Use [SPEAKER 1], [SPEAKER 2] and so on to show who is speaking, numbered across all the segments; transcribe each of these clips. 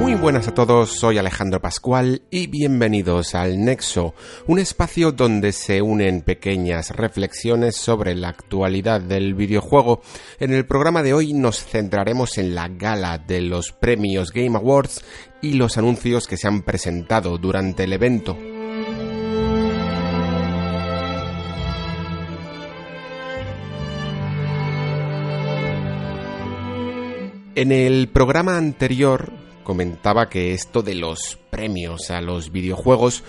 [SPEAKER 1] Muy buenas a todos, soy Alejandro Pascual y bienvenidos al Nexo, un espacio donde se unen pequeñas reflexiones sobre la actualidad del videojuego. En el programa de hoy nos centraremos en la gala de los premios Game Awards y los anuncios que se han presentado durante el evento. En el programa anterior comentaba que esto de los premios a los videojuegos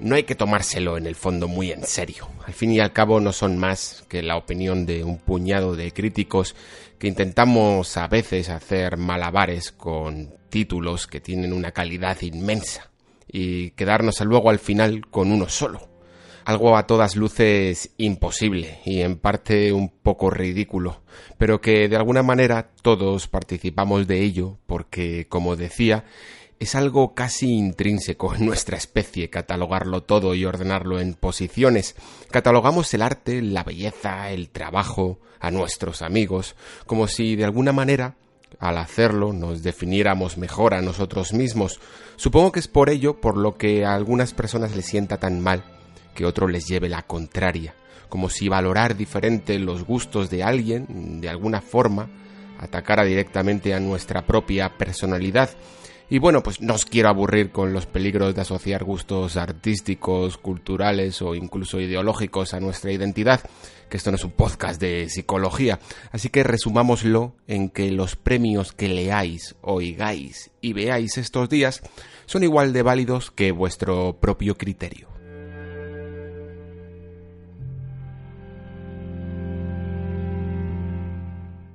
[SPEAKER 1] no hay que tomárselo en el fondo muy en serio. Al fin y al cabo no son más que la opinión de un puñado de críticos que intentamos a veces hacer malabares con títulos que tienen una calidad inmensa y quedarnos luego al final con uno solo algo a todas luces imposible y en parte un poco ridículo, pero que de alguna manera todos participamos de ello porque, como decía, es algo casi intrínseco en nuestra especie catalogarlo todo y ordenarlo en posiciones. Catalogamos el arte, la belleza, el trabajo, a nuestros amigos, como si de alguna manera al hacerlo nos definiéramos mejor a nosotros mismos. Supongo que es por ello por lo que a algunas personas les sienta tan mal que otro les lleve la contraria, como si valorar diferente los gustos de alguien, de alguna forma, atacara directamente a nuestra propia personalidad. Y bueno, pues no os quiero aburrir con los peligros de asociar gustos artísticos, culturales o incluso ideológicos a nuestra identidad, que esto no es un podcast de psicología. Así que resumámoslo en que los premios que leáis, oigáis y veáis estos días son igual de válidos que vuestro propio criterio.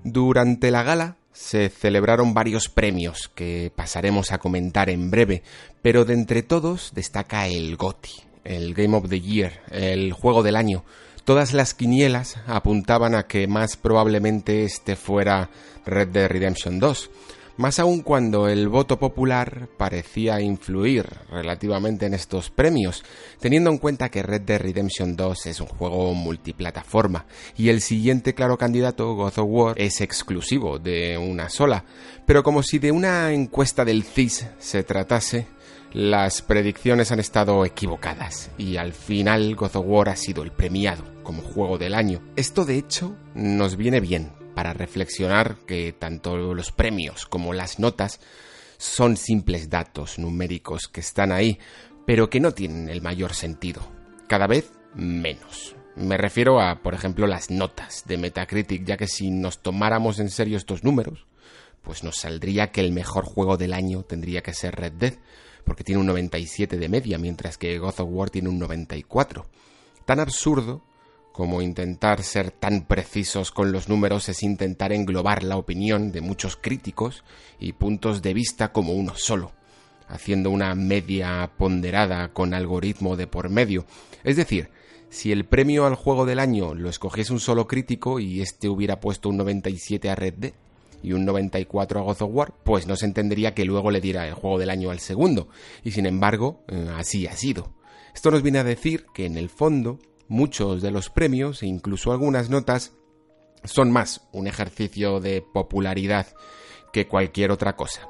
[SPEAKER 1] Durante la gala se celebraron varios premios que pasaremos a comentar en breve, pero de entre todos destaca el GOTY, el Game of the Year, el juego del año. Todas las quinielas apuntaban a que más probablemente este fuera Red Dead Redemption 2, más aún cuando el voto popular parecía influir relativamente en estos premios, teniendo en cuenta que Red Dead Redemption 2 es un juego multiplataforma y el siguiente claro candidato, God of War, es exclusivo de una sola, pero como si de una encuesta del CIS se tratase, las predicciones han estado equivocadas y al final God of War ha sido el premiado como juego del año. Esto de hecho nos viene bien para reflexionar que tanto los premios como las notas son simples datos numéricos que están ahí, pero que no tienen el mayor sentido. Cada vez menos. Me refiero a, por ejemplo, las notas de Metacritic, ya que si nos tomáramos en serio estos números, pues nos saldría que el mejor juego del año tendría que ser Red Dead, porque tiene un 97 de media, mientras que God of War tiene un 94. Tan absurdo como intentar ser tan precisos con los números es intentar englobar la opinión de muchos críticos y puntos de vista como uno solo, haciendo una media ponderada con algoritmo de por medio. Es decir, si el premio al juego del año lo escogiese un solo crítico y este hubiera puesto un 97 a Red Dead y un 94 a God of War, pues no se entendería que luego le diera el juego del año al segundo, y sin embargo, eh, así ha sido. Esto nos viene a decir que en el fondo muchos de los premios e incluso algunas notas son más un ejercicio de popularidad que cualquier otra cosa.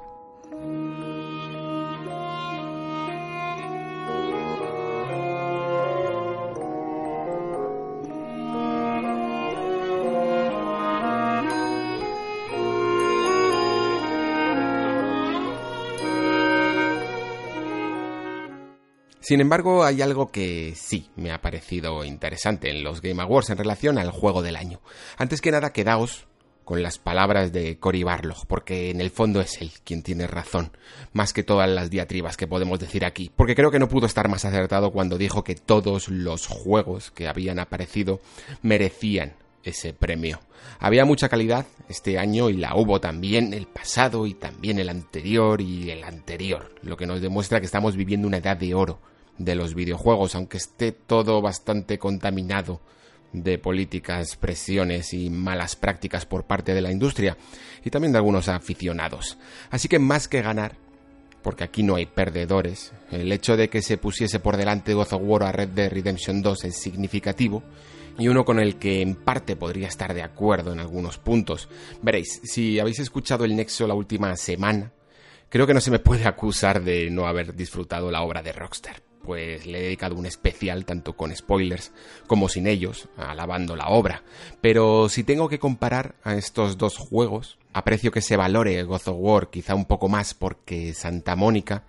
[SPEAKER 1] Sin embargo, hay algo que sí me ha parecido interesante en los Game Awards en relación al juego del año. Antes que nada, quedaos con las palabras de Cory Barlog, porque en el fondo es él quien tiene razón, más que todas las diatribas que podemos decir aquí, porque creo que no pudo estar más acertado cuando dijo que todos los juegos que habían aparecido merecían ese premio. Había mucha calidad este año y la hubo también el pasado y también el anterior y el anterior, lo que nos demuestra que estamos viviendo una edad de oro de los videojuegos, aunque esté todo bastante contaminado de políticas, presiones y malas prácticas por parte de la industria y también de algunos aficionados. Así que más que ganar, porque aquí no hay perdedores. El hecho de que se pusiese por delante God of War a Red Dead Redemption 2 es significativo y uno con el que en parte podría estar de acuerdo en algunos puntos. Veréis, si habéis escuchado el Nexo la última semana, creo que no se me puede acusar de no haber disfrutado la obra de Rockstar pues le he dedicado un especial tanto con spoilers como sin ellos, alabando la obra. Pero si tengo que comparar a estos dos juegos, aprecio que se valore God of War quizá un poco más porque Santa Mónica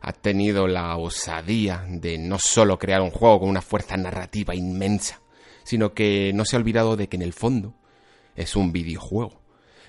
[SPEAKER 1] ha tenido la osadía de no solo crear un juego con una fuerza narrativa inmensa, sino que no se ha olvidado de que en el fondo es un videojuego.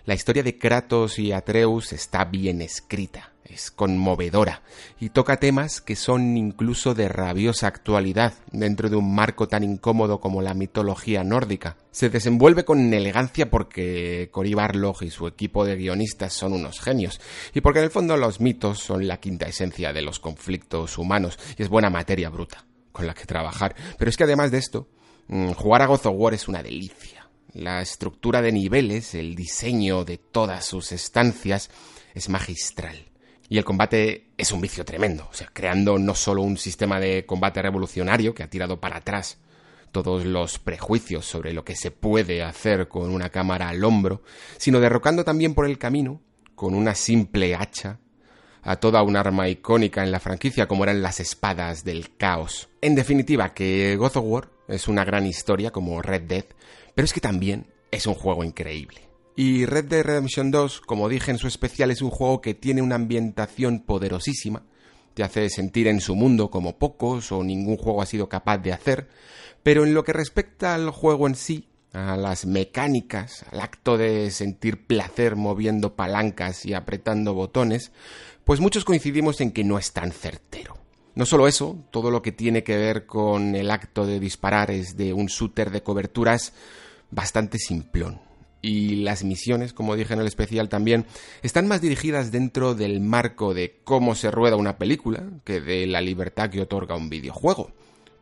[SPEAKER 1] La historia de Kratos y Atreus está bien escrita, es conmovedora y toca temas que son incluso de rabiosa actualidad dentro de un marco tan incómodo como la mitología nórdica. Se desenvuelve con elegancia porque Cory Barlog y su equipo de guionistas son unos genios y porque en el fondo los mitos son la quinta esencia de los conflictos humanos y es buena materia bruta con la que trabajar. Pero es que además de esto, mm, jugar a God of War es una delicia la estructura de niveles, el diseño de todas sus estancias es magistral. Y el combate es un vicio tremendo, o sea, creando no solo un sistema de combate revolucionario que ha tirado para atrás todos los prejuicios sobre lo que se puede hacer con una cámara al hombro, sino derrocando también por el camino, con una simple hacha, a toda un arma icónica en la franquicia como eran las espadas del caos. En definitiva, que God of War es una gran historia como Red Dead, pero es que también es un juego increíble. Y Red Dead Redemption 2, como dije en su especial, es un juego que tiene una ambientación poderosísima, te hace sentir en su mundo como pocos o ningún juego ha sido capaz de hacer, pero en lo que respecta al juego en sí, a las mecánicas, al acto de sentir placer moviendo palancas y apretando botones, pues muchos coincidimos en que no es tan certero. No solo eso, todo lo que tiene que ver con el acto de disparar es de un shooter de coberturas bastante simplón. Y las misiones, como dije en el especial también, están más dirigidas dentro del marco de cómo se rueda una película que de la libertad que otorga un videojuego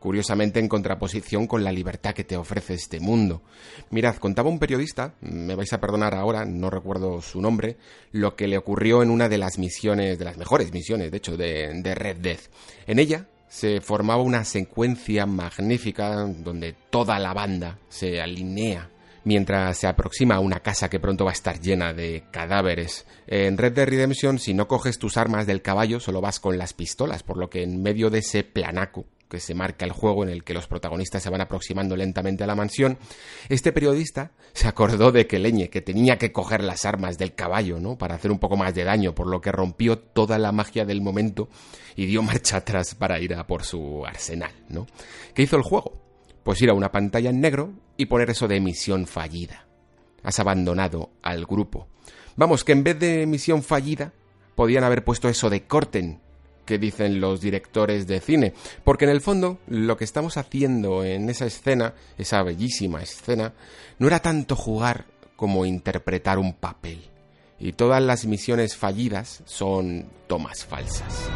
[SPEAKER 1] curiosamente en contraposición con la libertad que te ofrece este mundo. Mirad, contaba un periodista, me vais a perdonar ahora, no recuerdo su nombre, lo que le ocurrió en una de las misiones, de las mejores misiones, de hecho, de, Red Dead. En ella se formaba una secuencia magnífica donde toda la banda se alinea mientras se aproxima a una casa que pronto va a estar llena de cadáveres. En Red Dead Redemption, si no coges tus armas del caballo, solo vas con las pistolas, por lo que en medio de ese planaco que se marca el juego en el que los protagonistas se van aproximando lentamente a la mansión, este periodista se acordó de que Leñe, que tenía que coger las armas del caballo, ¿no? Para hacer un poco más de daño, por lo que rompió toda la magia del momento y dio marcha atrás para ir a por su arsenal, ¿no? ¿Qué hizo el juego? Pues ir a una pantalla en negro y poner eso de misión fallida. Has abandonado al grupo. Vamos, que en vez de misión fallida, podían haber puesto eso de corten que dicen los directores de cine, porque en el fondo lo que estamos haciendo en esa escena, esa bellísima escena, no era tanto jugar como interpretar un papel. Y todas las misiones fallidas son tomas falsas.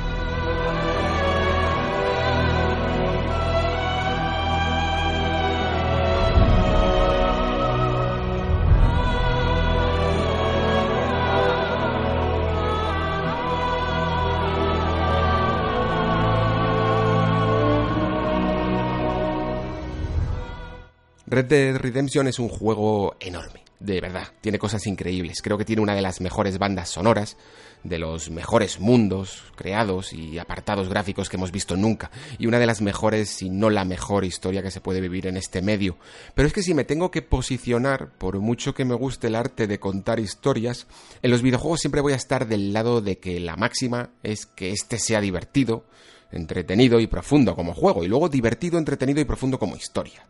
[SPEAKER 1] Red Dead Redemption es un juego enorme, de verdad, tiene cosas increíbles. Creo que tiene una de las mejores bandas sonoras, de los mejores mundos creados y apartados gráficos que hemos visto nunca, y una de las mejores, si no la mejor historia que se puede vivir en este medio. Pero es que si me tengo que posicionar, por mucho que me guste el arte de contar historias, en los videojuegos siempre voy a estar del lado de que la máxima es que este sea divertido, entretenido y profundo como juego, y luego divertido, entretenido y profundo como historia.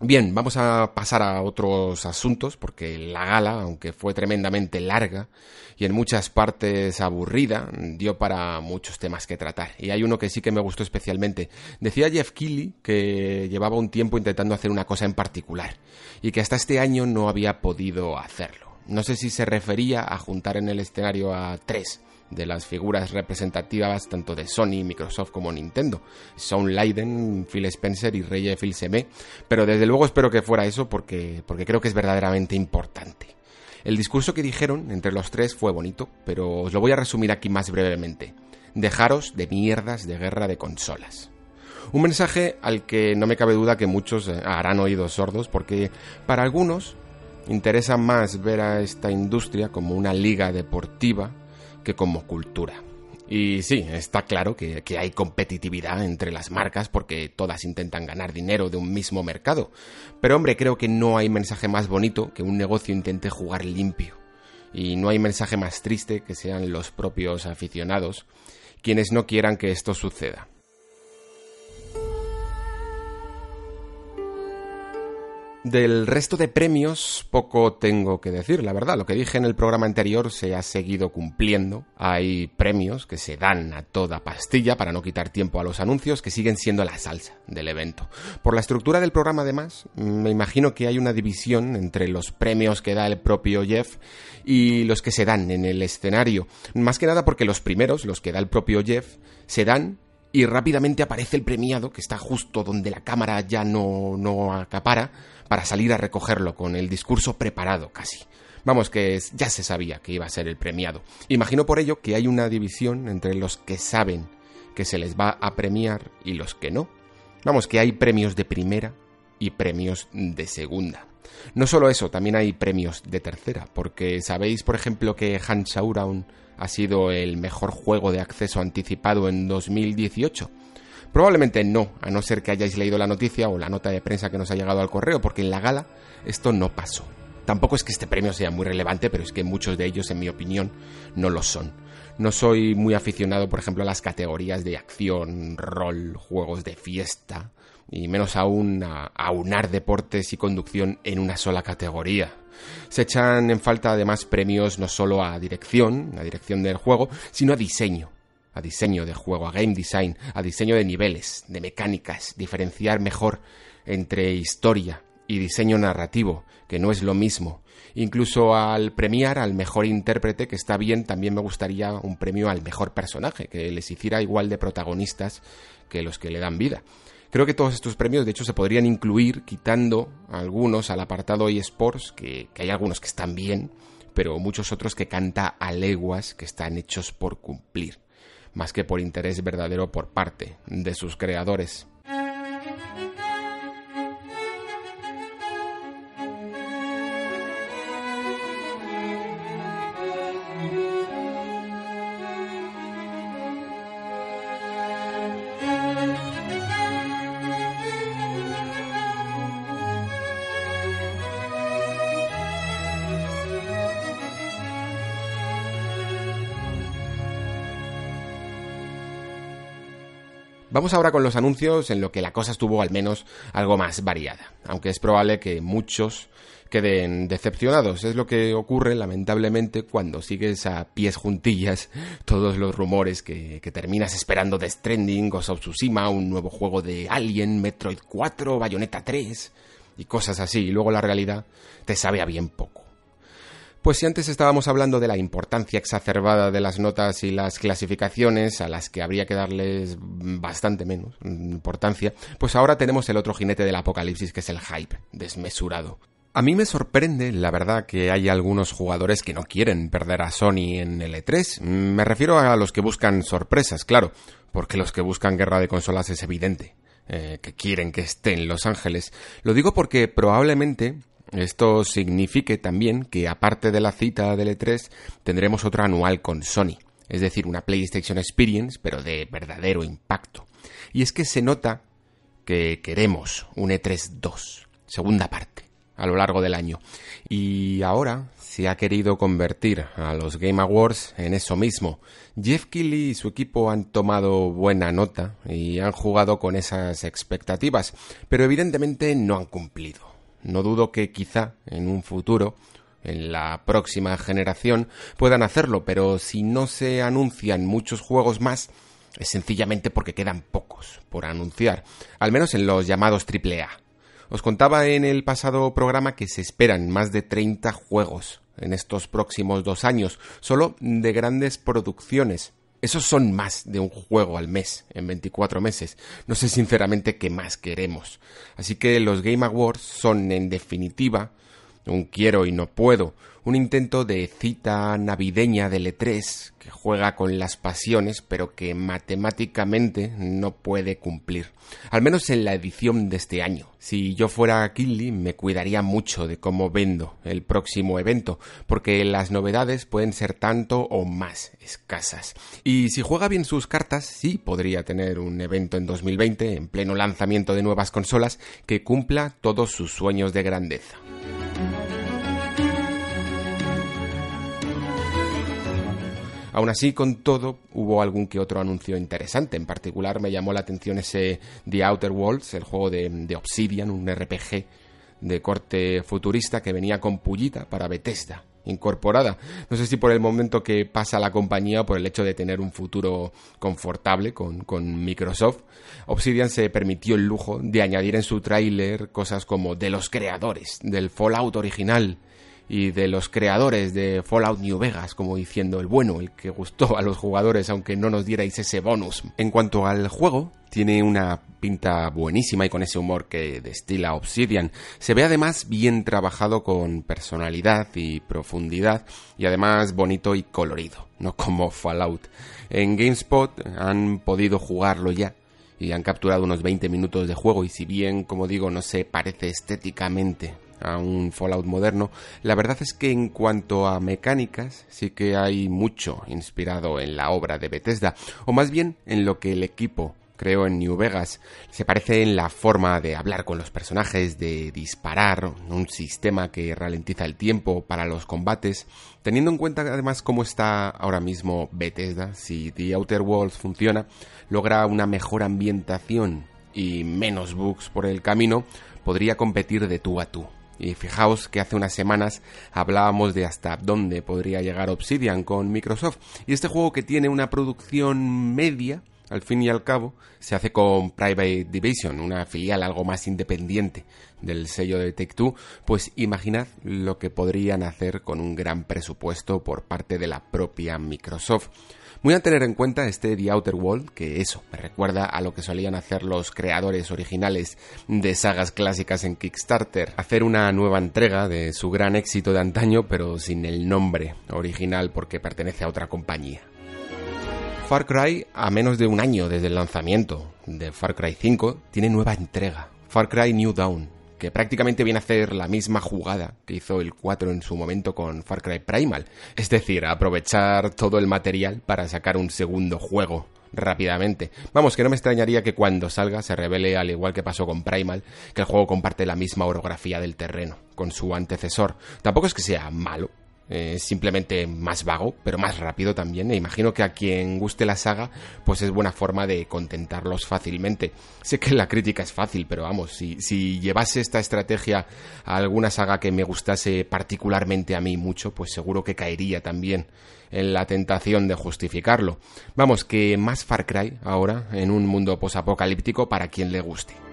[SPEAKER 1] Bien, vamos a pasar a otros asuntos porque la gala, aunque fue tremendamente larga y en muchas partes aburrida, dio para muchos temas que tratar. Y hay uno que sí que me gustó especialmente. Decía Jeff Keighley que llevaba un tiempo intentando hacer una cosa en particular y que hasta este año no había podido hacerlo. No sé si se refería a juntar en el escenario a tres de las figuras representativas tanto de Sony, Microsoft como Nintendo. Sean Leiden, Phil Spencer y Rey Phil Seme. Pero desde luego espero que fuera eso porque, porque creo que es verdaderamente importante. El discurso que dijeron entre los tres fue bonito, pero os lo voy a resumir aquí más brevemente. Dejaros de mierdas de guerra de consolas. Un mensaje al que no me cabe duda que muchos eh, harán oídos sordos porque para algunos interesa más ver a esta industria como una liga deportiva que como cultura. Y sí, está claro que, hay competitividad entre las marcas porque todas intentan ganar dinero de un mismo mercado. Pero hombre, creo que no hay mensaje más bonito que un negocio intente jugar limpio. Y no hay mensaje más triste que sean los propios aficionados quienes no quieran que esto suceda. Del resto de premios poco tengo que decir, la verdad. Lo que dije en el programa anterior se ha seguido cumpliendo. Hay premios que se dan a toda pastilla para no quitar tiempo a los anuncios que siguen siendo la salsa del evento. Por la estructura del programa además, me imagino que hay una división entre los premios que da el propio Jeff y los que se dan en el escenario. Más que nada porque los primeros, los que da el propio Jeff, se dan y rápidamente aparece el premiado que está justo donde la cámara ya no, no acapara para salir a recogerlo con el discurso preparado casi. Vamos, que ya se sabía que iba a ser el premiado. Imagino por ello que hay una división entre los que saben que se les va a premiar y los que no. Vamos, que hay premios de primera y premios de segunda. No solo eso, también hay premios de tercera, porque sabéis, por ejemplo, que Hanshauron ha sido el mejor juego de acceso anticipado en 2018 Probablemente no, a no ser que hayáis leído la noticia o la nota de prensa que nos ha llegado al correo, porque en la gala esto no pasó. Tampoco es que este premio sea muy relevante, pero es que muchos de ellos, en mi opinión, no lo son. No soy muy aficionado, por ejemplo, a las categorías de acción, rol, juegos de fiesta, y menos aún a aunar deportes y conducción en una sola categoría. Se echan en falta además premios no solo a dirección, a dirección del juego, sino a diseño a diseño de juego, a game design, a diseño de niveles, de mecánicas, diferenciar mejor entre historia y diseño narrativo, que no es lo mismo. Incluso al premiar al mejor intérprete, que está bien, también me gustaría un premio al mejor personaje, que les hiciera igual de protagonistas que los que le dan vida. Creo que todos estos premios, de hecho, se podrían incluir quitando algunos al apartado eSports, que, que hay algunos que están bien, pero muchos otros que canta a leguas que están hechos por cumplir más que por interés verdadero por parte de sus creadores. Vamos ahora con los anuncios en lo que la cosa estuvo al menos algo más variada, aunque es probable que muchos queden decepcionados. Es lo que ocurre lamentablemente cuando sigues a pies juntillas todos los rumores que, terminas esperando de Stranding, Ghost of Tsushima, un nuevo juego de Alien, Metroid 4, Bayonetta 3 y cosas así. Y luego la realidad te sabe a bien poco. Pues si antes estábamos hablando de la importancia exacerbada de las notas y las clasificaciones, a las que habría que darles bastante menos importancia, pues ahora tenemos el otro jinete del apocalipsis, que es el hype, desmesurado. A mí me sorprende, la verdad, que hay algunos jugadores que no quieren perder a Sony en el E3. Me refiero a los que buscan sorpresas, claro, porque los que buscan guerra de consolas es evidente. Eh, que quieren que esté en Los Ángeles. Lo digo porque probablemente esto signifique también que aparte de la cita del E3 tendremos otra anual con Sony, es decir, una PlayStation Experience pero de verdadero impacto. Y es que se nota que queremos un E3 2, segunda parte, a lo largo del año. Y ahora se ha querido convertir a los Game Awards en eso mismo. Jeff Keighley y su equipo han tomado buena nota y han jugado con esas expectativas, pero evidentemente no han cumplido. No dudo que quizá en un futuro en la próxima generación puedan hacerlo, pero si no se anuncian muchos juegos más, es sencillamente porque quedan pocos por anunciar, al menos en los llamados AAA. Os contaba en el pasado programa que se esperan más de 30 juegos en estos próximos dos años, solo de grandes producciones. Esos son más de un juego al mes, en 24 meses. No sé sinceramente qué más queremos. Así que los Game Awards son, en definitiva, un quiero y no puedo, un intento de cita navideña de E3 que juega con las pasiones pero que matemáticamente no puede cumplir. Al menos en la edición de este año. Si yo fuera Kinley me cuidaría mucho de cómo vendo el próximo evento, porque las novedades pueden ser tanto o más escasas. Y si juega bien sus cartas, sí podría tener un evento en 2020, en pleno lanzamiento de nuevas consolas, que cumpla todos sus sueños de grandeza. Aún así, con todo, hubo algún que otro anuncio interesante. En particular, me llamó la atención ese The Outer Worlds, el juego de, Obsidian, un RPG de corte futurista que venía con pullita para Bethesda incorporada. No sé si por el momento que pasa la compañía o por el hecho de tener un futuro confortable con, con Microsoft, Obsidian se permitió el lujo de añadir en su tráiler cosas como de los creadores del Fallout original y de los creadores de Fallout New Vegas, como diciendo el bueno, el que gustó a los jugadores aunque no nos dierais ese bonus. En cuanto al juego, tiene una pinta buenísima y con ese humor que destila Obsidian. Se ve además bien trabajado con personalidad y profundidad y además bonito y colorido, no como Fallout. En GameSpot han podido jugarlo ya y han capturado unos 20 minutos de juego y si bien, como digo, no se parece estéticamente a un Fallout moderno, la verdad es que en cuanto a mecánicas sí que hay mucho inspirado en la obra de Bethesda, o más bien en lo que el equipo creó en New Vegas. Se parece en la forma de hablar con los personajes, de disparar, un sistema que ralentiza el tiempo para los combates, teniendo en cuenta además cómo está ahora mismo Bethesda, si The Outer Worlds funciona, logra una mejor ambientación y menos bugs por el camino, podría competir de tú a tú. Y fijaos que hace unas semanas hablábamos de hasta dónde podría llegar Obsidian con Microsoft. Y este juego que tiene una producción media, al fin y al cabo, se hace con Private Division, una filial algo más independiente del sello de Take Two, pues imaginad lo que podrían hacer con un gran presupuesto por parte de la propia Microsoft. Muy a tener en cuenta este The Outer World, que eso me recuerda a lo que solían hacer los creadores originales de sagas clásicas en Kickstarter, hacer una nueva entrega de su gran éxito de antaño, pero sin el nombre original porque pertenece a otra compañía. Far Cry, a menos de un año desde el lanzamiento de Far Cry 5, tiene nueva entrega, Far Cry New Dawn, que prácticamente viene a hacer la misma jugada que hizo el 4 en su momento con Far Cry Primal, es decir, aprovechar todo el material para sacar un segundo juego rápidamente. Vamos, que no me extrañaría que cuando salga se revele, al igual que pasó con Primal, que el juego comparte la misma orografía del terreno con su antecesor. Tampoco es que sea malo, es simplemente más vago, pero más rápido también. E imagino que a quien guste la saga, pues es buena forma de contentarlos fácilmente. Sé que la crítica es fácil, pero vamos, si, si llevase esta estrategia a alguna saga que me gustase particularmente a mí mucho, pues seguro que caería también en la tentación de justificarlo. Vamos, que más Far Cry ahora en un mundo posapocalíptico para quien le guste.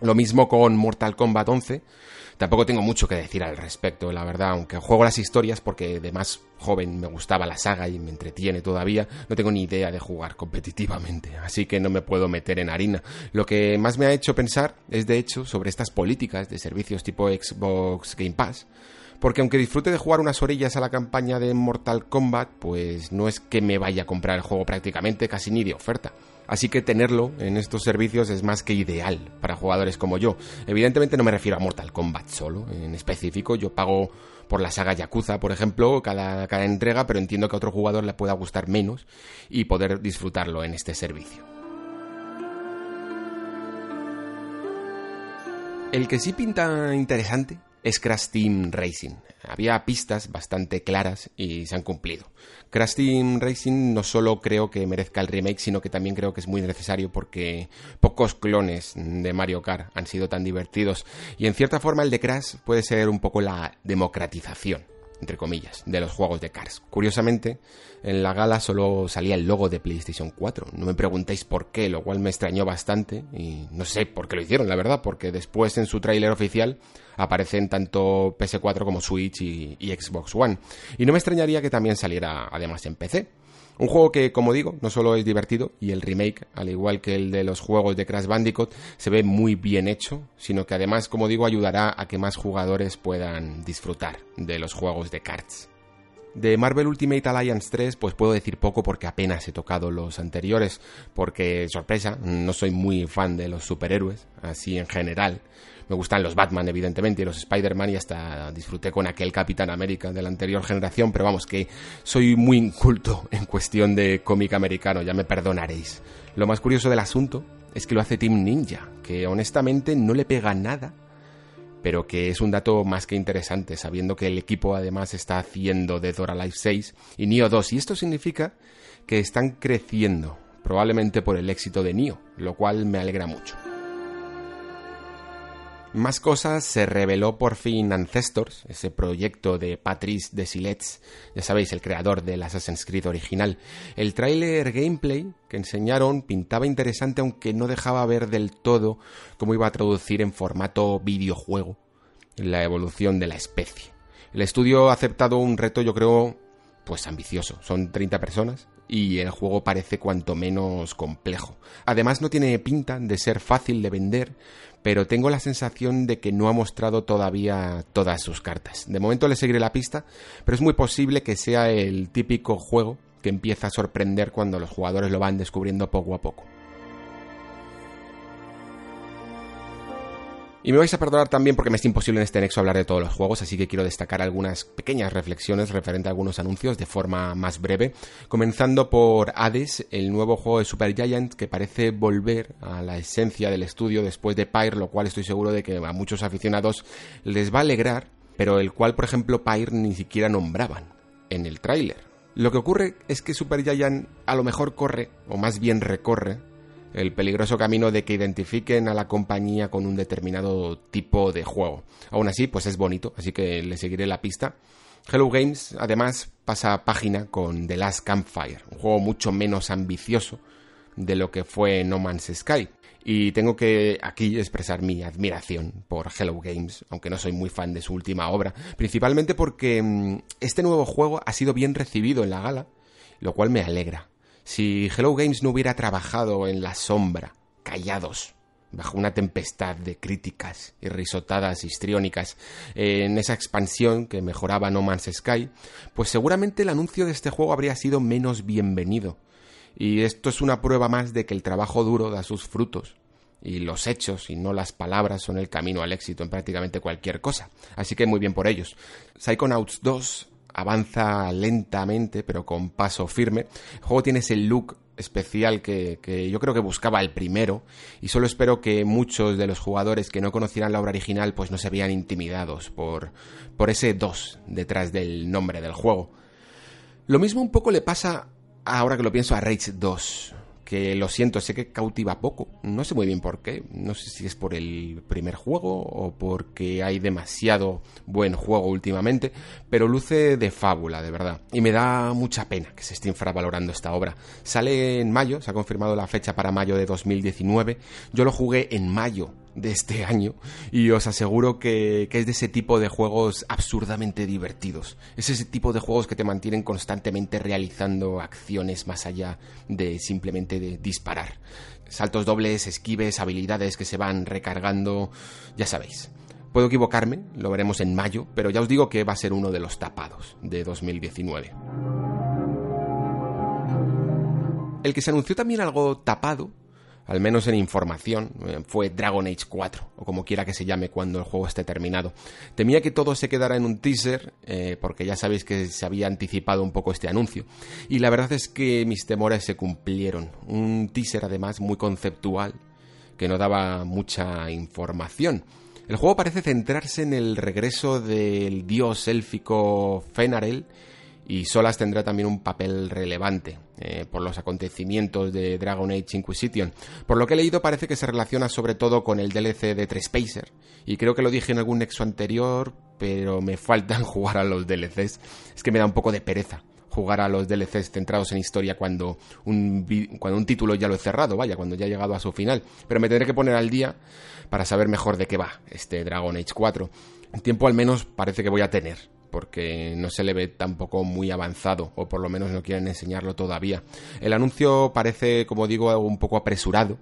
[SPEAKER 1] Lo mismo con Mortal Kombat 11 Tampoco tengo mucho que decir al respecto, la verdad, aunque juego las historias porque de más joven me gustaba la saga y me entretiene todavía, no tengo ni idea de jugar competitivamente, así que no me puedo meter en harina. Lo que más me ha hecho pensar es de hecho sobre estas políticas de servicios tipo Xbox Game Pass, porque aunque disfrute de jugar unas orillas a la campaña de Mortal Kombat, pues no es que me vaya a comprar el juego prácticamente casi ni de oferta. Así que tenerlo en estos servicios es más que ideal para jugadores como yo. Evidentemente no me refiero a Mortal Kombat solo, en específico. Yo pago por la saga Yakuza, por ejemplo, cada, cada entrega, pero entiendo que a otro jugador le pueda gustar menos y poder disfrutarlo en este servicio. El que sí pinta interesante es Crash Team Racing. Había pistas bastante claras y se han cumplido. Crash Team Racing no solo creo que merezca el remake, sino que también creo que es muy necesario porque pocos clones de Mario Kart han sido tan divertidos y en cierta forma el de Crash puede ser un poco la democratización entre comillas, de los juegos de Cars. Curiosamente, en la gala solo salía el logo de PlayStation 4. No me preguntéis por qué, lo cual me extrañó bastante y no sé por qué lo hicieron, la verdad, porque después en su tráiler oficial aparecen tanto PS4 como Switch y, y Xbox One. Y no me extrañaría que también saliera además en PC. Un juego que, como digo, no solo es divertido, y el remake, al igual que el de los juegos de Crash Bandicoot, se ve muy bien hecho, sino que además, como digo, ayudará a que más jugadores puedan disfrutar de los juegos de cards. De Marvel Ultimate Alliance 3, pues puedo decir poco porque apenas he tocado los anteriores, porque, sorpresa, no soy muy fan de los superhéroes, así en general. Me gustan los Batman, evidentemente, y los Spider-Man, y hasta disfruté con aquel Capitán América de la anterior generación, pero vamos, que soy muy inculto en cuestión de cómic americano, ya me perdonaréis. Lo más curioso del asunto es que lo hace Team Ninja, que honestamente no le pega nada, pero que es un dato más que interesante, sabiendo que el equipo además está haciendo Dead or Alive 6 y Nioh 2, y esto significa que están creciendo, probablemente por el éxito de Nioh, lo cual me alegra mucho. Más cosas, se reveló por fin Ancestors, ese proyecto de Patrice Desilets, ya sabéis, el creador del Assassin's Creed original. El tráiler gameplay que enseñaron pintaba interesante aunque no dejaba ver del todo cómo iba a traducir en formato videojuego la evolución de la especie. El estudio ha aceptado un reto, yo creo, pues ambicioso. Son 30 personas y el juego parece cuanto menos complejo. Además no tiene pinta de ser fácil de vender, pero tengo la sensación de que no ha mostrado todavía todas sus cartas. De momento le seguiré la pista, pero es muy posible que sea el típico juego que empieza a sorprender cuando los jugadores lo van descubriendo poco a poco. Y me vais a perdonar también porque me es imposible en este nexo hablar de todos los juegos, así que quiero destacar algunas pequeñas reflexiones referente a algunos anuncios de forma más breve, comenzando por Hades, el nuevo juego de Super Giant que parece volver a la esencia del estudio después de Pyre, lo cual estoy seguro de que a muchos aficionados les va a alegrar, pero el cual, por ejemplo, Pyre ni siquiera nombraban en el tráiler. Lo que ocurre es que Super Giant a lo mejor corre, o más bien recorre, el peligroso camino de que identifiquen a la compañía con un determinado tipo de juego. Aún así, pues es bonito, así que le seguiré la pista. Hello Games además pasa página con The Last Campfire, un juego mucho menos ambicioso de lo que fue No Man's Sky. Y tengo que aquí expresar mi admiración por Hello Games, aunque no soy muy fan de su última obra, principalmente porque mm, este nuevo juego ha sido bien recibido en la gala, lo cual me alegra. Si Hello Games no hubiera trabajado en la sombra, callados, bajo una tempestad de críticas y risotadas histriónicas en esa expansión que mejoraba No Man's Sky, pues seguramente el anuncio de este juego habría sido menos bienvenido. Y esto es una prueba más de que el trabajo duro da sus frutos y los hechos y no las palabras son el camino al éxito en prácticamente cualquier cosa. Así que muy bien por ellos. Psychonauts 2 avanza lentamente pero con paso firme. El juego tiene ese look especial que, yo creo que buscaba el primero y solo espero que muchos de los jugadores que no conocieran la obra original pues no se vean intimidados por, por ese 2 detrás del nombre del juego. Lo mismo un poco le pasa ahora que lo pienso a Rage 2 que lo siento, sé que cautiva poco. No sé muy bien por qué. No sé si es por el primer juego o porque hay demasiado buen juego últimamente, pero luce de fábula, de verdad. Y me da mucha pena que se esté infravalorando esta obra. Sale en mayo, se ha confirmado la fecha para mayo de 2019. Yo lo jugué en mayo de este año y os aseguro que, es de ese tipo de juegos absurdamente divertidos. Es ese tipo de juegos que te mantienen constantemente realizando acciones más allá de simplemente de disparar. Saltos dobles, esquives, habilidades que se van recargando, ya sabéis. Puedo equivocarme, lo veremos en mayo, pero ya os digo que va a ser uno de los tapados de 2019. El que se anunció también algo tapado al menos en información, eh, fue Dragon Age 4, o como quiera que se llame cuando el juego esté terminado. Temía que todo se quedara en un teaser, eh, porque ya sabéis que se había anticipado un poco este anuncio. Y la verdad es que mis temores se cumplieron. Un teaser además muy conceptual, que no daba mucha información. El juego parece centrarse en el regreso del dios élfico Fenarel y Solas tendrá también un papel relevante eh, por los acontecimientos de Dragon Age Inquisition. Por lo que he leído parece que se relaciona sobre todo con el DLC de Trespacer y creo que lo dije en algún nexo anterior, pero me faltan jugar a los DLCs. Es que me da un poco de pereza jugar a los DLCs centrados en historia cuando un, cuando un título ya lo he cerrado, vaya, cuando ya ha llegado a su final. Pero me tendré que poner al día para saber mejor de qué va este Dragon Age 4. El tiempo al menos parece que voy a tener, porque no se le ve tampoco muy avanzado, o por lo menos no quieren enseñarlo todavía. El anuncio parece, como digo, un poco apresurado,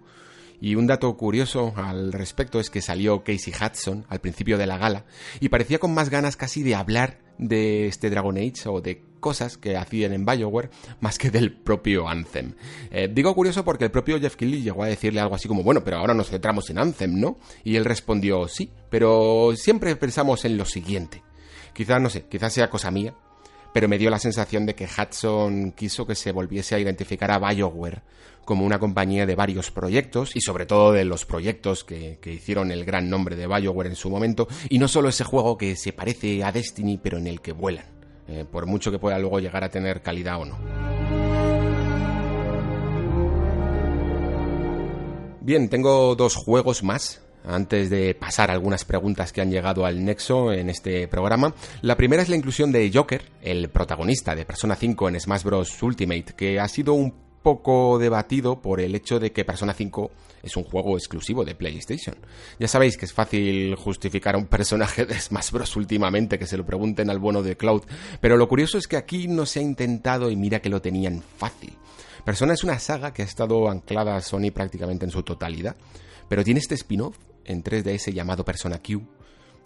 [SPEAKER 1] y un dato curioso al respecto es que salió Casey Hudson al principio de la gala y parecía con más ganas casi de hablar de este Dragon Age o de cosas que hacían en Bioware más que del propio Anthem. Eh, digo curioso porque el propio Jeff Keighley llegó a decirle algo así como, bueno, pero ahora nos centramos en Anthem, ¿no? Y él respondió, sí, pero siempre pensamos en lo siguiente. Quizás, no sé, quizás sea cosa mía, pero me dio la sensación de que Hudson quiso que se volviese a identificar a BioWare como una compañía de varios proyectos y sobre todo de los proyectos que, hicieron el gran nombre de BioWare en su momento y no solo ese juego que se parece a Destiny pero en el que vuelan, eh, por mucho que pueda luego llegar a tener calidad o no. Bien, tengo dos juegos más antes de pasar algunas preguntas que han llegado al nexo en este programa. La primera es la inclusión de Joker, el protagonista de Persona 5 en Smash Bros. Ultimate, que ha sido un poco debatido por el hecho de que Persona 5 es un juego exclusivo de PlayStation. Ya sabéis que es fácil justificar a un personaje de Smash Bros. últimamente, que se lo pregunten al bueno de Cloud, pero lo curioso es que aquí no se ha intentado y mira que lo tenían fácil. Persona es una saga que ha estado anclada a Sony prácticamente en su totalidad, pero tiene este spin-off en 3DS llamado Persona Q.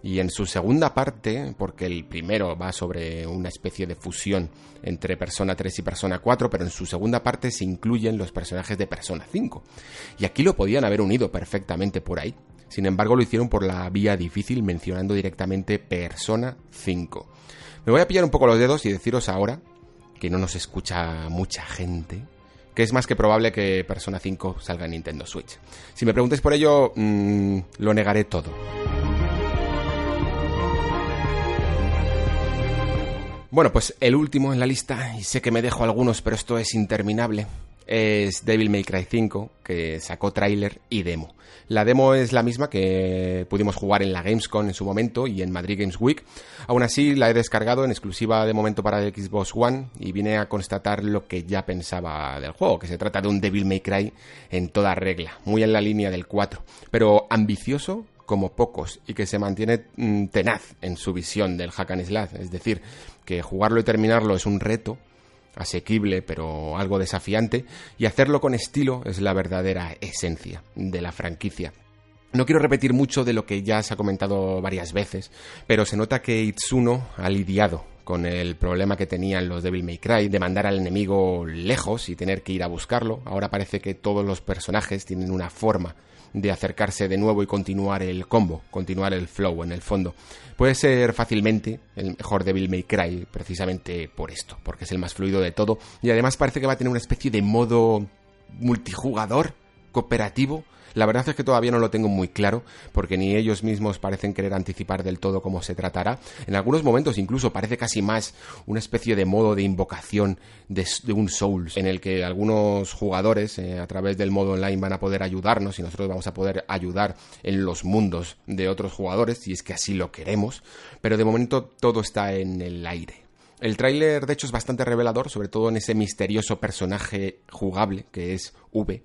[SPEAKER 1] Y en su segunda parte, porque el primero va sobre una especie de fusión entre Persona 3 y Persona 4, pero en su segunda parte se incluyen los personajes de Persona 5. Y aquí lo podían haber unido perfectamente por ahí. Sin embargo, lo hicieron por la vía difícil mencionando directamente Persona 5. Me voy a pillar un poco los dedos y deciros ahora que no nos escucha mucha gente, que es más que probable que Persona 5 salga en Nintendo Switch. Si me preguntes por ello, mm, lo negaré todo. Bueno, pues el último en la lista, y sé que me dejo algunos, pero esto es interminable, es Devil May Cry 5, que sacó tráiler y demo. La demo es la misma que pudimos jugar en la Gamescom en su momento y en Madrid Games Week. Aún así, la he descargado en exclusiva de momento para el Xbox One y vine a constatar lo que ya pensaba del juego, que se trata de un Devil May Cry en toda regla, muy en la línea del 4, pero ambicioso como pocos y que se mantiene mm, tenaz en su visión del hack and slash, es decir, que jugarlo y terminarlo es un reto asequible pero algo desafiante y hacerlo con estilo es la verdadera esencia de la franquicia. No quiero repetir mucho de lo que ya se ha comentado varias veces, pero se nota que Itsuno ha lidiado con el problema que tenían los Devil May Cry de mandar al enemigo lejos y tener que ir a buscarlo. Ahora parece que todos los personajes tienen una forma de acercarse de nuevo y continuar el combo, continuar el flow en el fondo. Puede ser fácilmente el mejor Devil May Cry precisamente por esto, porque es el más fluido de todo y además parece que va a tener una especie de modo multijugador cooperativo la verdad es que todavía no lo tengo muy claro, porque ni ellos mismos parecen querer anticipar del todo cómo se tratará. En algunos momentos incluso parece casi más una especie de modo de invocación de, un Souls, en el que algunos jugadores eh, a través del modo online van a poder ayudarnos y nosotros vamos a poder ayudar en los mundos de otros jugadores, si es que así lo queremos. Pero de momento todo está en el aire. El tráiler, de hecho, es bastante revelador, sobre todo en ese misterioso personaje jugable que es V,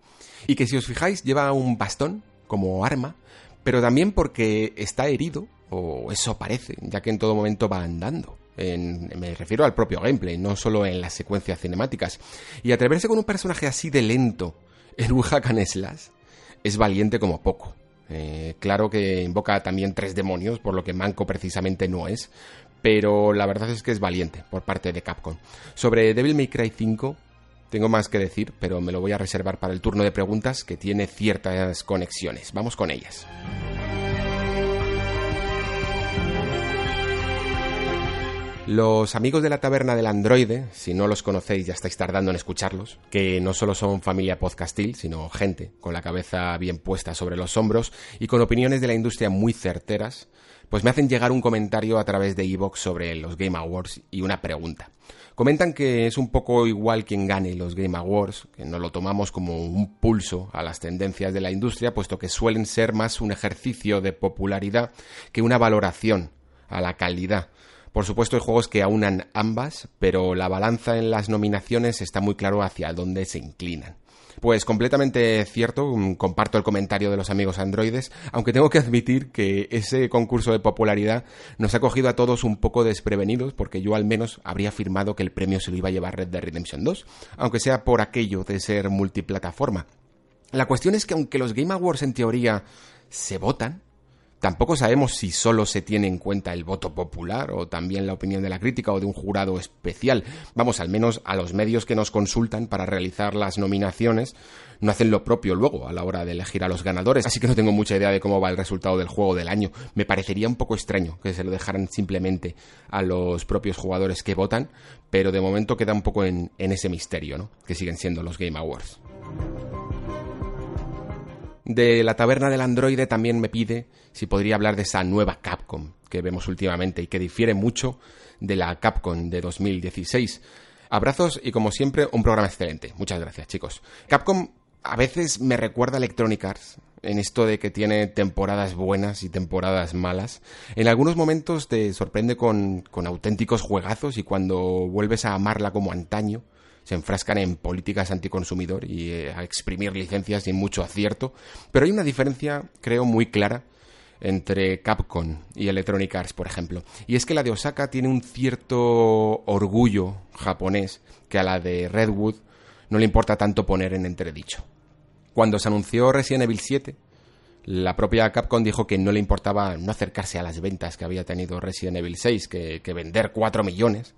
[SPEAKER 1] y que si os fijáis lleva un bastón como arma, pero también porque está herido, o eso parece, ya que en todo momento va andando. me refiero al propio gameplay, no solo en las secuencias cinemáticas. Y atreverse con un personaje así de lento en un hack es valiente como poco. Eh, claro que invoca también tres demonios, por lo que Manco precisamente no es, pero la verdad es que es valiente por parte de Capcom. Sobre Devil May Cry 5 tengo más que decir, pero me lo voy a reservar para el turno de preguntas que tiene ciertas conexiones. Vamos con ellas. Los amigos de la taberna del androide, si no los conocéis ya estáis tardando en escucharlos, que no solo son familia podcastil, sino gente con la cabeza bien puesta sobre los hombros y con opiniones de la industria muy certeras, pues me hacen llegar un comentario a través de Evox sobre los Game Awards y una pregunta. Comentan que es un poco igual quien gane los Game Awards, que no lo tomamos como un pulso a las tendencias de la industria, puesto que suelen ser más un ejercicio de popularidad que una valoración a la calidad por supuesto hay juegos que aunan ambas, pero la balanza en las nominaciones está muy claro hacia dónde se inclinan. Pues completamente cierto, mm, comparto el comentario de los amigos androides, aunque tengo que admitir que ese concurso de popularidad nos ha cogido a todos un poco desprevenidos, porque yo al menos habría afirmado que el premio se lo iba a llevar Red Dead Redemption 2, aunque sea por aquello de ser multiplataforma. La cuestión es que aunque los Game Awards en teoría se votan, Tampoco sabemos si solo se tiene en cuenta el voto popular o también la opinión de la crítica o de un jurado especial. Vamos, al menos a los medios que nos consultan para realizar las nominaciones no hacen lo propio luego a la hora de elegir a los ganadores, así que no tengo mucha idea de cómo va el resultado del juego del año. Me parecería un poco extraño que se lo dejaran simplemente a los propios jugadores que votan, pero de momento queda un poco en, ese misterio, ¿no? Que siguen siendo los Game Awards. De la taberna del androide también me pide si podría hablar de esa nueva Capcom que vemos últimamente y que difiere mucho de la Capcom de 2016. Abrazos y como siempre un programa excelente. Muchas gracias chicos. Capcom a veces me recuerda a Electronic Arts en esto de que tiene temporadas buenas y temporadas malas. En algunos momentos te sorprende con, con auténticos juegazos y cuando vuelves a amarla como antaño se enfrascan en políticas anticonsumidor y eh, a exprimir licencias sin mucho acierto. Pero hay una diferencia, creo, muy clara entre Capcom y Electronic Arts, por ejemplo. Y es que la de Osaka tiene un cierto orgullo japonés que a la de Redwood no le importa tanto poner en entredicho. Cuando se anunció Resident Evil 7, la propia Capcom dijo que no le importaba no acercarse a las ventas que había tenido Resident Evil 6, que, que vender 4 millones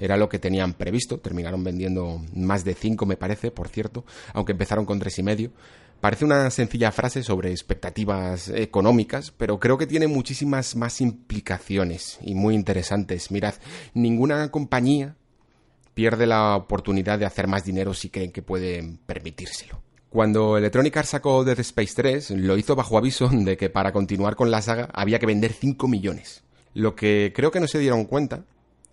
[SPEAKER 1] era lo que tenían previsto. Terminaron vendiendo más de 5, me parece, por cierto, aunque empezaron con tres y medio. Parece una sencilla frase sobre expectativas económicas, pero creo que tiene muchísimas más implicaciones y muy interesantes. Mirad, ninguna compañía pierde la oportunidad de hacer más dinero si creen que pueden permitírselo. Cuando Electronic Arts sacó Dead Space 3, lo hizo bajo aviso de que para continuar con la saga había que vender 5 millones. Lo que creo que no se dieron cuenta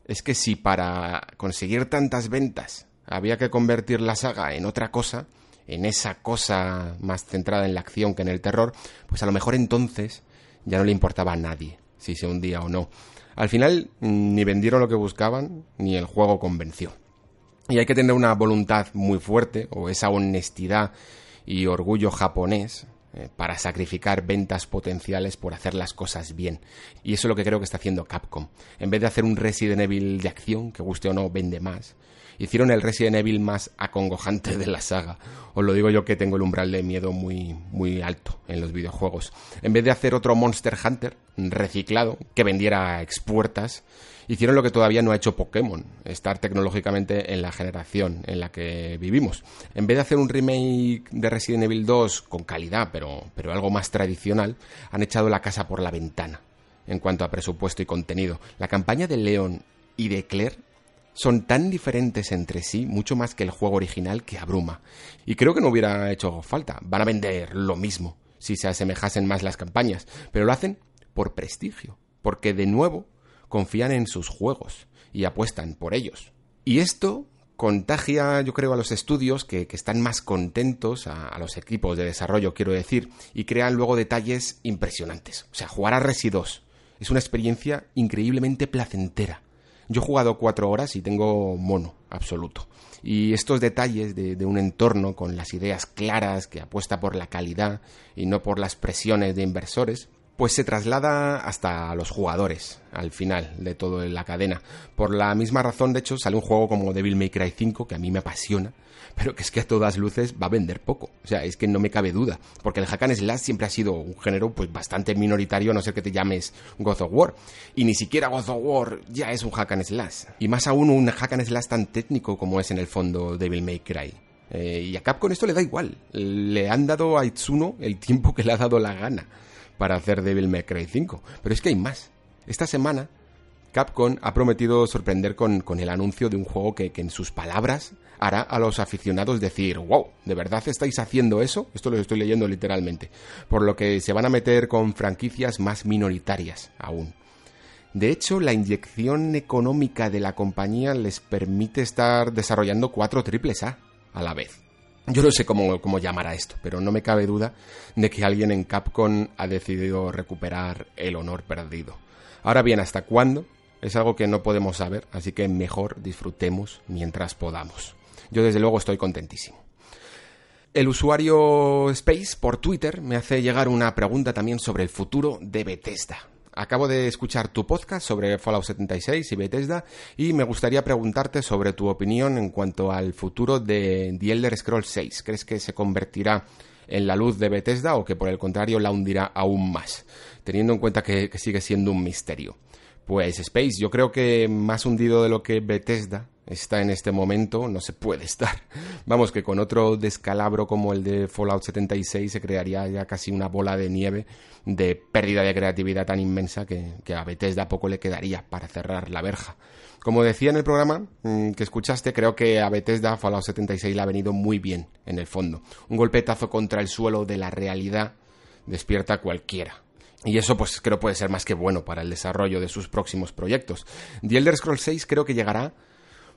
[SPEAKER 1] es que si para conseguir tantas ventas había que convertir la saga en otra cosa, en esa cosa más centrada en la acción que en el terror, pues a lo mejor entonces ya no le importaba a nadie si se hundía o no. Al final ni vendieron lo que buscaban, ni el juego convenció. Y hay que tener una voluntad muy fuerte, o esa honestidad y orgullo japonés, eh, para sacrificar ventas potenciales por hacer las cosas bien. Y eso es lo que creo que está haciendo Capcom. En vez de hacer un Resident Evil de acción, que guste o no, vende más, hicieron el Resident Evil más acongojante de la saga. Os lo digo yo que tengo el umbral de miedo muy, muy alto en los videojuegos. En vez de hacer otro Monster Hunter reciclado, que vendiera expuertas, hicieron lo que todavía no ha hecho Pokémon, estar tecnológicamente en la generación en la que vivimos. En vez de hacer un remake de Resident Evil 2 con calidad, pero, pero algo más tradicional, han echado la casa por la ventana en cuanto a presupuesto y contenido. La campaña de Leon y de Claire son tan diferentes entre sí, mucho más que el juego original, que abruma. Y creo que no hubiera hecho falta. Van a vender lo mismo si se asemejasen más las campañas, pero lo hacen por prestigio, porque de nuevo confían en sus juegos y apuestan por ellos. Y esto contagia, yo creo, a los estudios que, están más contentos, a, los equipos de desarrollo, quiero decir, y crean luego detalles impresionantes. O sea, jugar a Resi 2 es una experiencia increíblemente placentera. Yo he jugado cuatro horas y tengo mono absoluto. Y estos detalles de, de, un entorno con las ideas claras que apuesta por la calidad y no por las presiones de inversores, pues se traslada hasta los jugadores al final de toda la cadena. Por la misma razón, de hecho, sale un juego como Devil May Cry 5 que a mí me apasiona, pero que es que a todas luces va a vender poco. O sea, es que no me cabe duda, porque el hack and slash siempre ha sido un género pues bastante minoritario, a no ser que te llames God of War. Y ni siquiera God of War ya es un hack and slash. Y más aún un hack and slash tan técnico como es en el fondo Devil May Cry. Eh, y a Capcom esto le da igual. Le han dado a Itsuno el tiempo que le ha dado la gana para hacer Devil May Cry 5. Pero es que hay más. Esta semana Capcom ha prometido sorprender con, el anuncio de un juego que, que, en sus palabras hará a los aficionados decir, wow, ¿de verdad estáis haciendo eso? Esto lo estoy leyendo literalmente. Por lo que se van a meter con franquicias más minoritarias aún. De hecho, la inyección económica de la compañía les permite estar desarrollando cuatro triples A a la vez. Yo no sé cómo, cómo llamar a esto, pero no me cabe duda de que alguien en Capcom ha decidido recuperar el honor perdido. Ahora bien, ¿hasta cuándo? Es algo que no podemos saber, así que mejor disfrutemos mientras podamos. Yo desde luego estoy contentísimo. El usuario Space por Twitter me hace llegar una pregunta también sobre el futuro de Bethesda. Acabo de escuchar tu podcast sobre Fallout 76 y Bethesda y me gustaría preguntarte sobre tu opinión en cuanto al futuro de The Elder Scrolls 6. ¿Crees que se convertirá en la luz de Bethesda o que por el contrario la hundirá aún más, teniendo en cuenta que, que sigue siendo un misterio? Pues Space, yo creo que más hundido de lo que Bethesda está en este momento, no se puede estar. Vamos, que con otro descalabro como el de Fallout 76 se crearía ya casi una bola de nieve de pérdida de creatividad tan inmensa que, a Bethesda poco le quedaría para cerrar la verja. Como decía en el programa mm, que escuchaste, creo que a Bethesda Fallout 76 le ha venido muy bien en el fondo. Un golpetazo contra el suelo de la realidad despierta cualquiera. Y eso pues creo puede ser más que bueno para el desarrollo de sus próximos proyectos. The Elder Scrolls 6 creo que llegará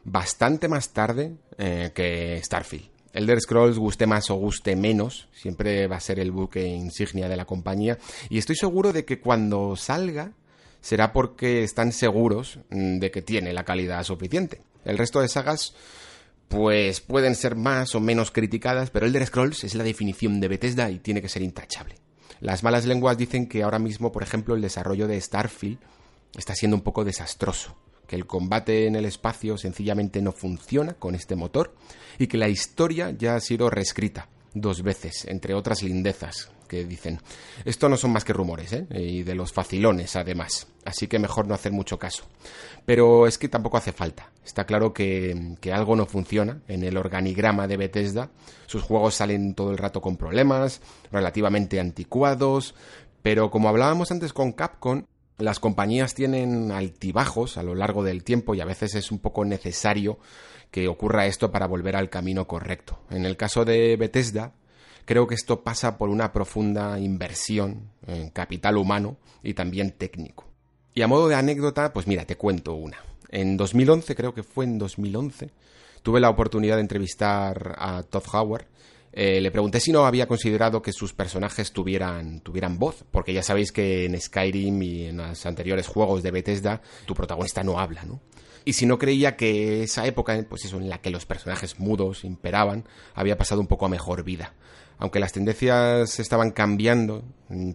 [SPEAKER 1] bastante más tarde eh, que Starfield. Elder Scrolls guste más o guste menos, siempre va a ser el buque insignia de la compañía y estoy seguro de que cuando salga será porque están seguros mm, de que tiene la calidad suficiente. El resto de sagas pues pueden ser más o menos criticadas, pero Elder Scrolls es la definición de Bethesda y tiene que ser intachable. Las malas lenguas dicen que ahora mismo, por ejemplo, el desarrollo de Starfield está siendo un poco desastroso, que el combate en el espacio sencillamente no funciona con este motor y que la historia ya ha sido reescrita dos veces, entre otras lindezas que dicen. Esto no son más que rumores, ¿eh? Y de los facilones, además. Así que mejor no hacer mucho caso. Pero es que tampoco hace falta. Está claro que, que algo no funciona en el organigrama de Bethesda. Sus juegos salen todo el rato con problemas, relativamente anticuados. Pero como hablábamos antes con Capcom, las compañías tienen altibajos a lo largo del tiempo y a veces es un poco necesario que ocurra esto para volver al camino correcto. En el caso de Bethesda, creo que esto pasa por una profunda inversión en capital humano y también técnico. Y a modo de anécdota, pues mira, te cuento una. En 2011, creo que fue en 2011, tuve la oportunidad de entrevistar a Todd Howard. Eh, le pregunté si no había considerado que sus personajes tuvieran, tuvieran voz, porque ya sabéis que en Skyrim y en los anteriores juegos de Bethesda tu protagonista no habla, ¿no? y si no creía que esa época, pues eso, en la que los personajes mudos imperaban, había pasado un poco a mejor vida. Aunque las tendencias estaban cambiando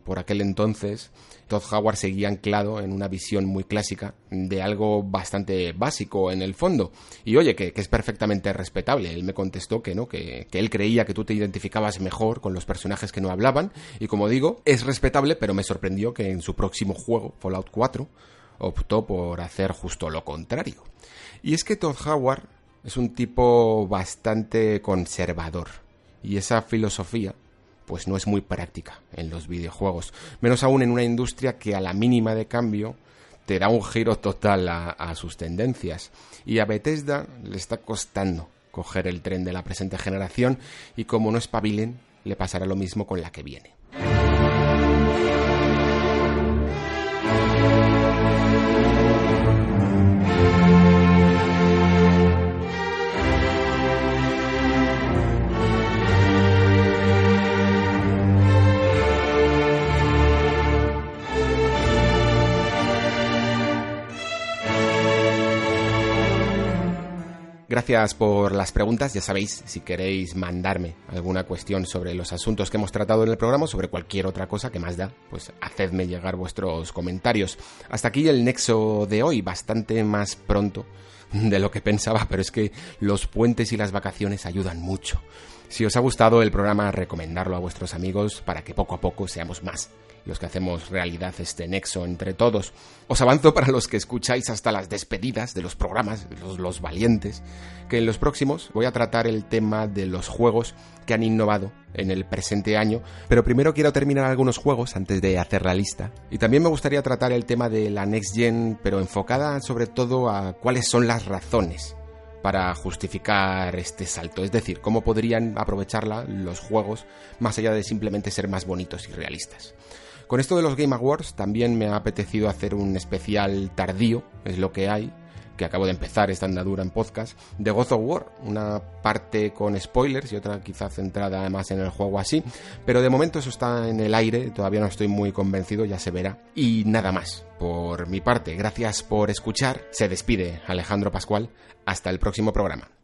[SPEAKER 1] por aquel entonces, Todd Howard seguía anclado en una visión muy clásica de algo bastante básico en el fondo. Y oye, que, es perfectamente respetable. Él me contestó que no, que, que, él creía que tú te identificabas mejor con los personajes que no hablaban. Y como digo, es respetable, pero me sorprendió que en su próximo juego, Fallout 4, optó por hacer justo lo contrario. Y es que Todd Howard es un tipo bastante conservador y esa filosofía pues no es muy práctica en los videojuegos, menos aún en una industria que a la mínima de cambio te da un giro total a, sus tendencias. Y a Bethesda le está costando coger el tren de la presente generación y como no espabilen, le pasará lo mismo con la que viene. Gracias por las preguntas. Ya sabéis, si queréis mandarme alguna cuestión sobre los asuntos que hemos tratado en el programa, sobre cualquier otra cosa que más da, pues hacedme llegar vuestros comentarios. Hasta aquí el nexo de hoy, bastante más pronto de lo que pensaba, pero es que los puentes y las vacaciones ayudan mucho. Si os ha gustado el programa, recomendarlo a vuestros amigos para que poco a poco seamos más los que hacemos realidad este nexo entre todos. Os avanzo para los que escucháis hasta las despedidas de los programas, los, valientes, que en los próximos voy a tratar el tema de los juegos que han innovado en el presente año, pero primero quiero terminar algunos juegos antes de hacer la lista. Y también me gustaría tratar el tema de la Next Gen, pero enfocada sobre todo a cuáles son las razones para justificar este salto, es decir, cómo podrían aprovecharla los juegos más allá de simplemente ser más bonitos y realistas. Con esto de los Game Awards también me ha apetecido hacer un especial tardío, es lo que hay, que acabo de empezar esta andadura en podcast, de God of War, una parte con spoilers y otra quizá centrada además en el juego así, pero de momento eso está en el aire, todavía no estoy muy convencido, ya se verá. Y nada más, por mi parte, gracias por escuchar, se despide Alejandro Pascual, hasta el próximo programa.